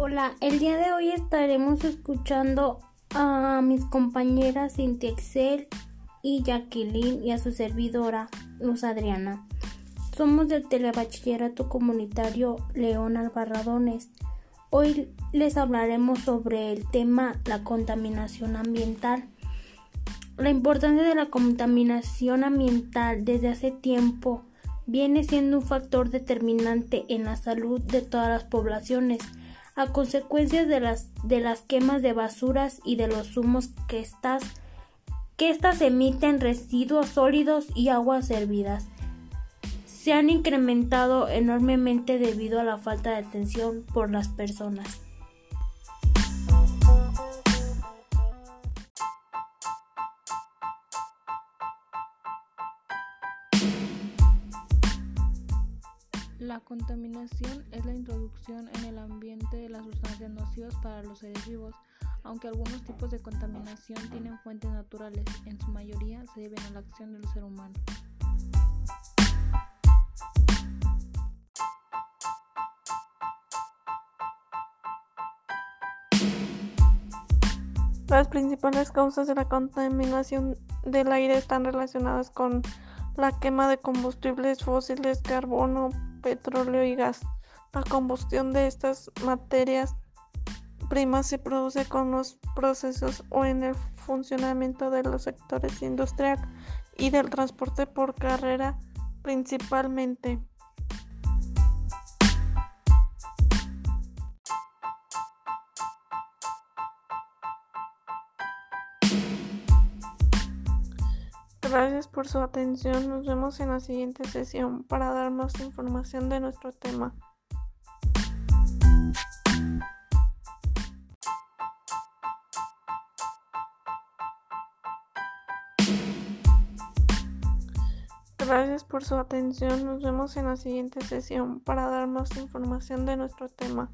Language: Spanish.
Hola, el día de hoy estaremos escuchando a mis compañeras Cintia Excel y Jacqueline y a su servidora Luz Adriana. Somos del Telebachillerato Comunitario León Albarradones. Hoy les hablaremos sobre el tema la contaminación ambiental. La importancia de la contaminación ambiental desde hace tiempo viene siendo un factor determinante en la salud de todas las poblaciones a consecuencia de las, de las quemas de basuras y de los humos que estas, que estas emiten residuos sólidos y aguas hervidas. Se han incrementado enormemente debido a la falta de atención por las personas. La contaminación es la introducción en el ambiente de las sustancias nocivas para los seres vivos, aunque algunos tipos de contaminación tienen fuentes naturales, en su mayoría se deben a la acción del ser humano. Las principales causas de la contaminación del aire están relacionadas con la quema de combustibles fósiles, carbono, petróleo y gas. La combustión de estas materias primas se produce con los procesos o en el funcionamiento de los sectores industrial y del transporte por carrera principalmente. Gracias por su atención. Nos vemos en la siguiente sesión para dar más información de nuestro tema. Gracias por su atención. Nos vemos en la siguiente sesión para dar más información de nuestro tema.